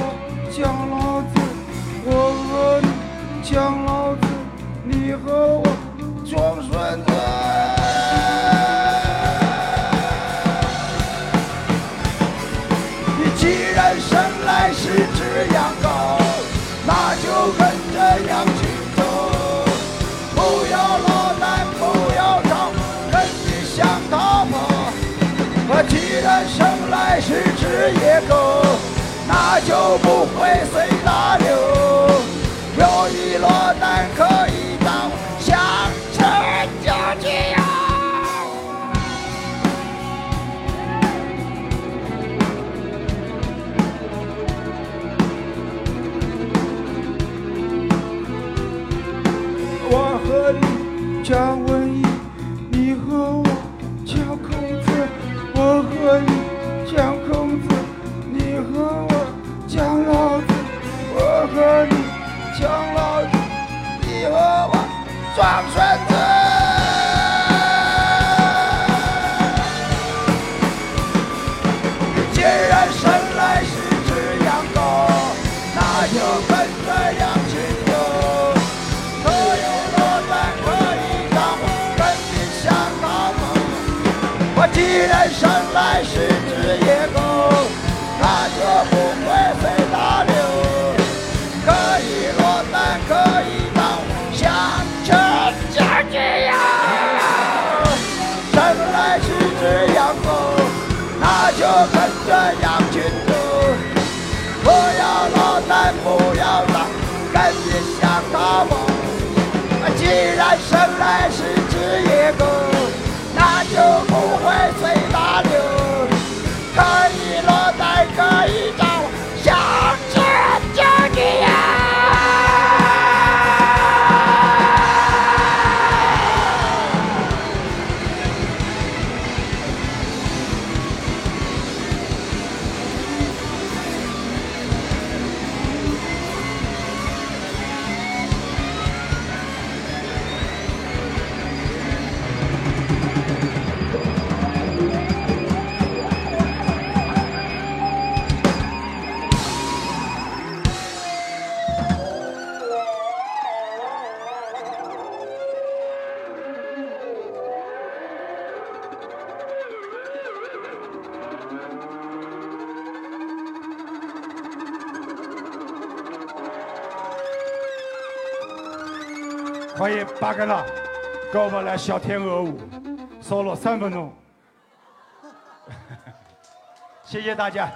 讲老子，我和你讲老子，你和我装孙子。你既然生来是只羊羔，那就跟着羊群走。不要老难，不要找，跟你想他吗？我既然生来是野狗，那就不会随大流。我装八个了跟我们来小天鹅舞烧了三分钟。谢谢大家。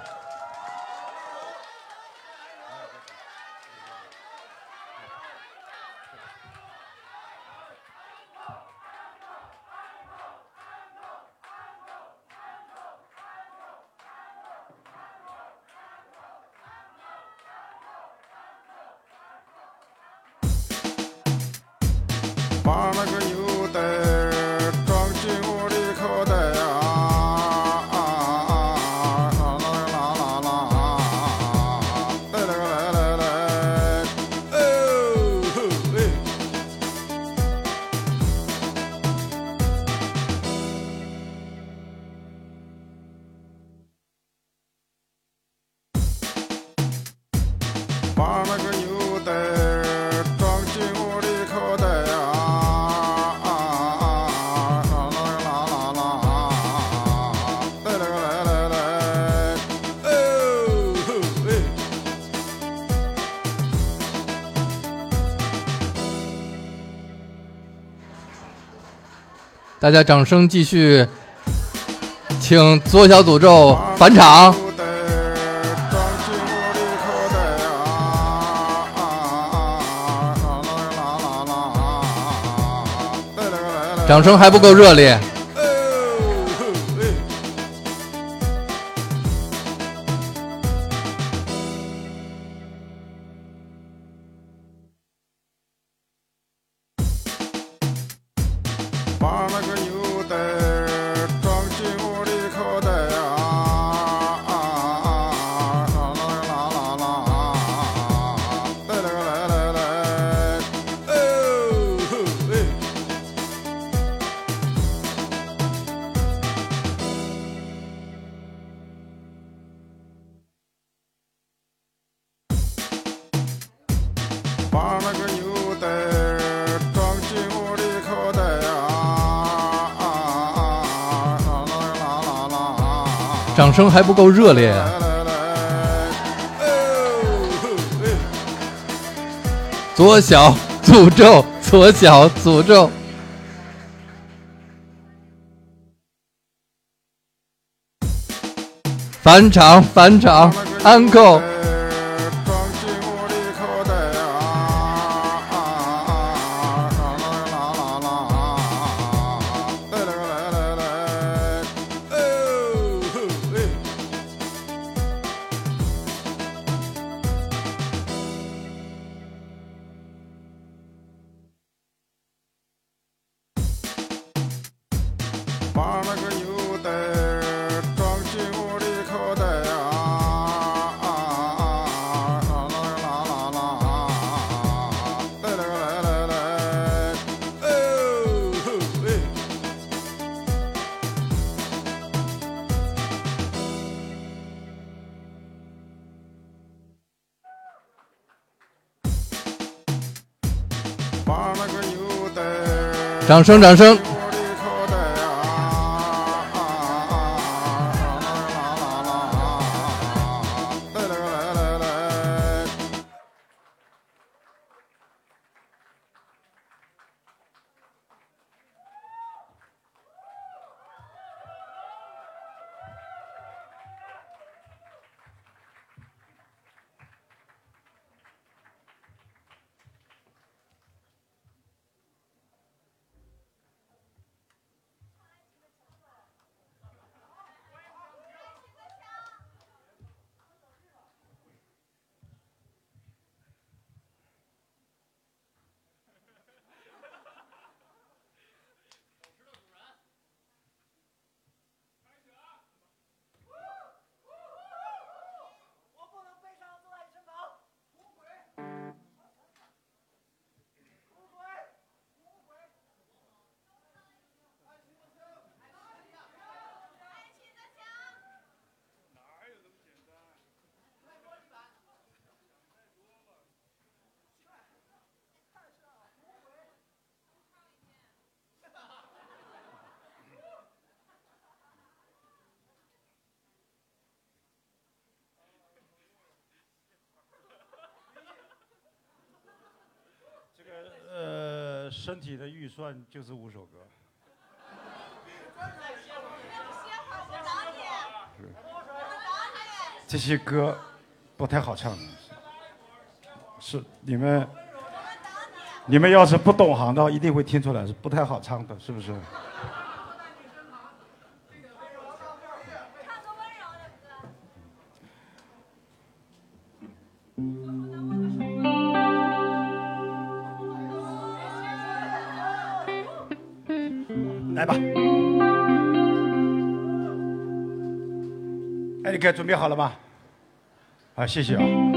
大家掌声继续，请左小诅咒返场。掌声还不够热烈，声还不够热烈啊！左小诅咒，左小诅咒。返场，返场，uncle。掌声，掌声。算就是五首歌。这些歌不太好唱，是你们你们要是不懂行的话，一定会听出来是不太好唱的，是不是？准备好了吗？好，谢谢啊。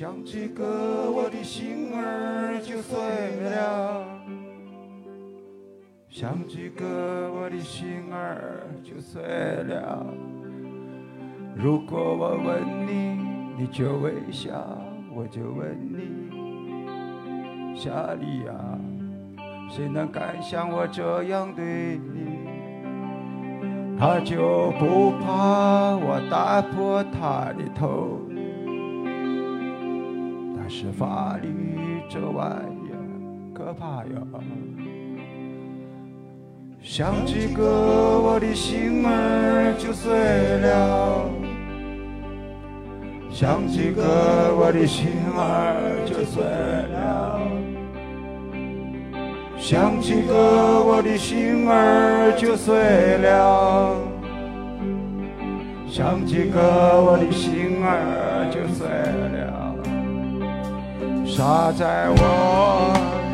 想这个我的心儿就碎了，想这个我的心儿就碎了。如果我问你，你就微笑，我就问你，夏利亚，谁能敢像我这样对你？他就不怕我打破他的头。是法律这玩意儿可怕呀！想这个我的心儿就碎了，想起歌，我的心儿就碎了。想起歌，我的心儿就碎了。想起歌，我的心儿就碎了。洒在我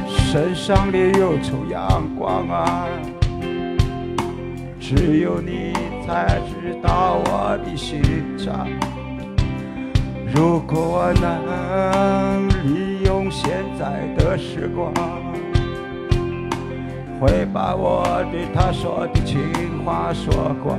身上的忧愁阳光啊，只有你才知道我的心肠。如果我能利用现在的时光，会把我对他说的情话说光。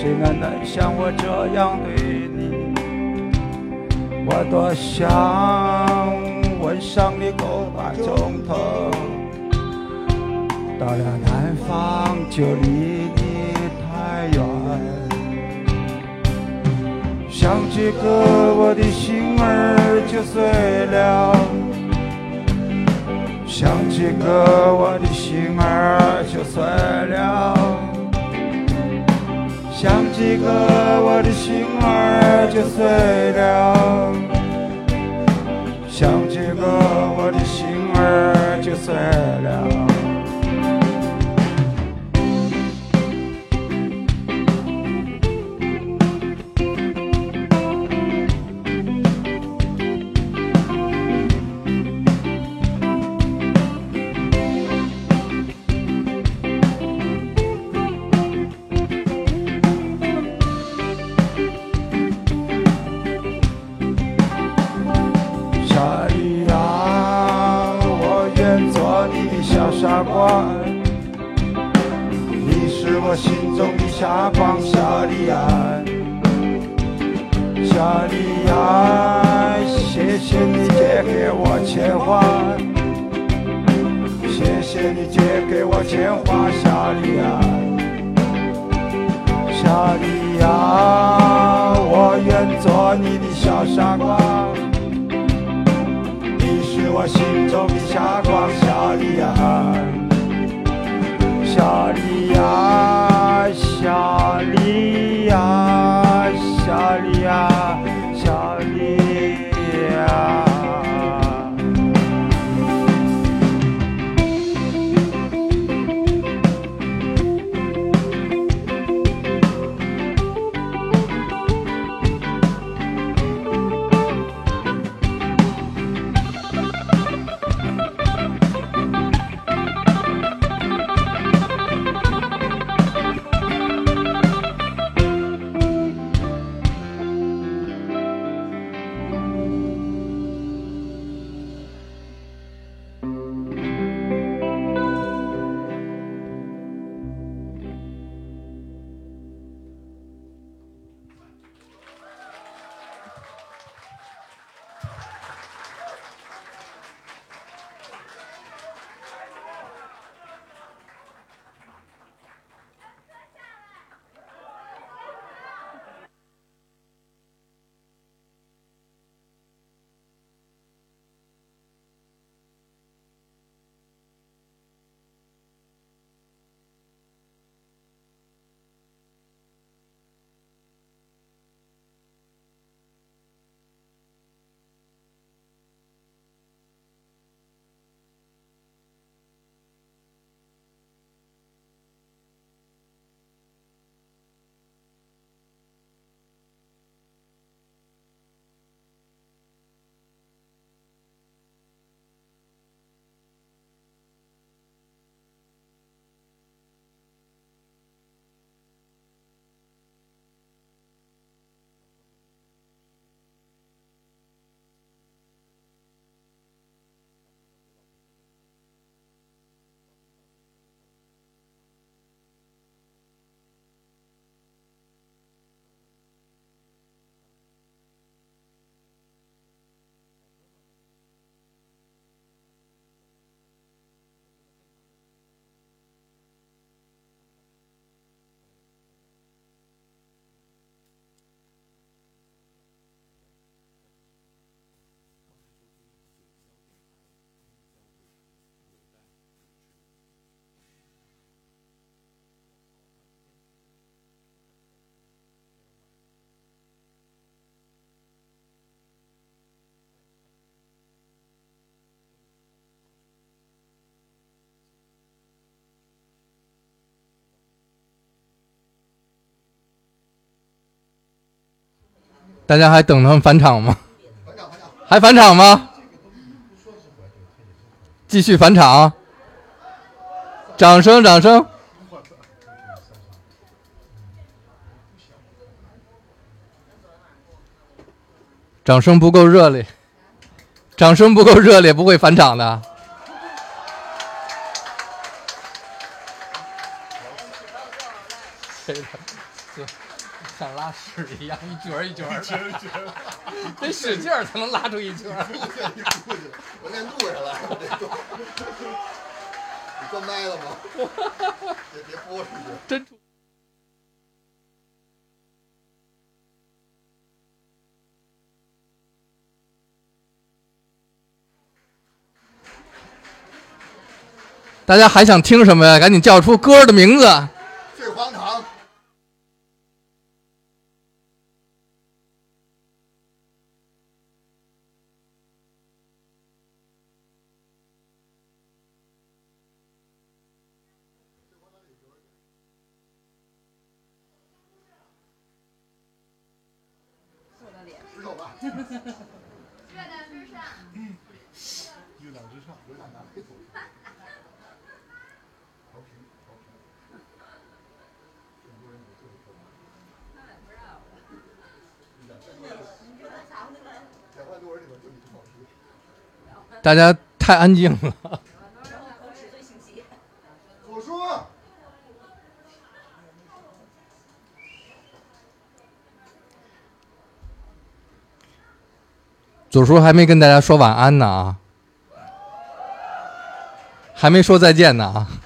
谁能能像我这样对你？我多想吻上你够把钟头，到了南方就离你太远。想起歌，我的心儿就碎了。想起歌，我的心儿就碎了。想起歌，我的心儿就碎了。想起歌，我的心儿就碎了。大家还等他们返场吗？还返场吗？继续返场，掌声，掌声。掌声不够热烈，掌声不够热烈，不会返场的。拉屎一样，一卷儿一卷儿的，得使劲儿才能拉出一圈儿。我练录上了，你关麦了吗？别别播出去。真出。大家还想听什么呀？赶紧叫出歌的名字。月亮之上。月亮之上，大家太安静了。左叔还没跟大家说晚安呢啊，还没说再见呢啊。